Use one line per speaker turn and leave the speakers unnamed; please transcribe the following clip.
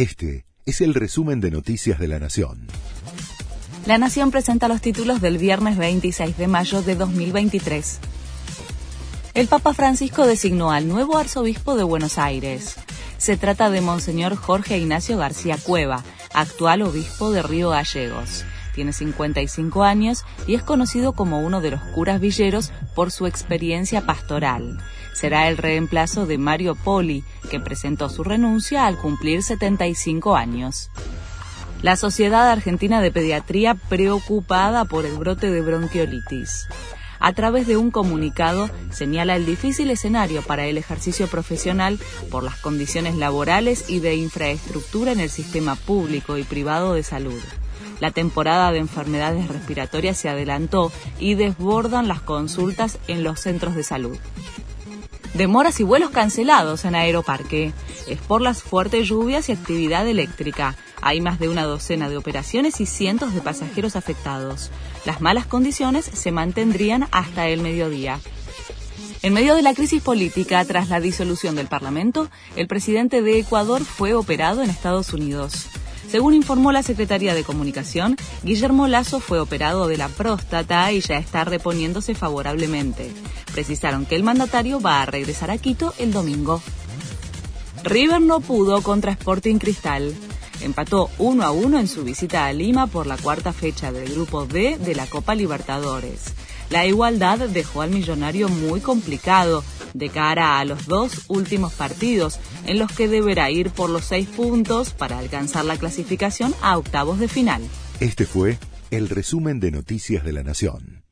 Este es el resumen de Noticias de la Nación.
La Nación presenta los títulos del viernes 26 de mayo de 2023. El Papa Francisco designó al nuevo arzobispo de Buenos Aires. Se trata de Monseñor Jorge Ignacio García Cueva, actual obispo de Río Gallegos. Tiene 55 años y es conocido como uno de los curas villeros por su experiencia pastoral. Será el reemplazo de Mario Poli, que presentó su renuncia al cumplir 75 años. La Sociedad Argentina de Pediatría preocupada por el brote de bronquiolitis. A través de un comunicado señala el difícil escenario para el ejercicio profesional por las condiciones laborales y de infraestructura en el sistema público y privado de salud. La temporada de enfermedades respiratorias se adelantó y desbordan las consultas en los centros de salud. Demoras y vuelos cancelados en Aeroparque. Es por las fuertes lluvias y actividad eléctrica. Hay más de una docena de operaciones y cientos de pasajeros afectados. Las malas condiciones se mantendrían hasta el mediodía. En medio de la crisis política tras la disolución del Parlamento, el presidente de Ecuador fue operado en Estados Unidos. Según informó la Secretaría de Comunicación, Guillermo Lazo fue operado de la próstata y ya está reponiéndose favorablemente. Precisaron que el mandatario va a regresar a Quito el domingo. River no pudo contra Sporting Cristal. Empató 1 a 1 en su visita a Lima por la cuarta fecha del Grupo D de la Copa Libertadores. La igualdad dejó al millonario muy complicado de cara a los dos últimos partidos, en los que deberá ir por los seis puntos para alcanzar la clasificación a octavos de final.
Este fue el resumen de Noticias de la Nación.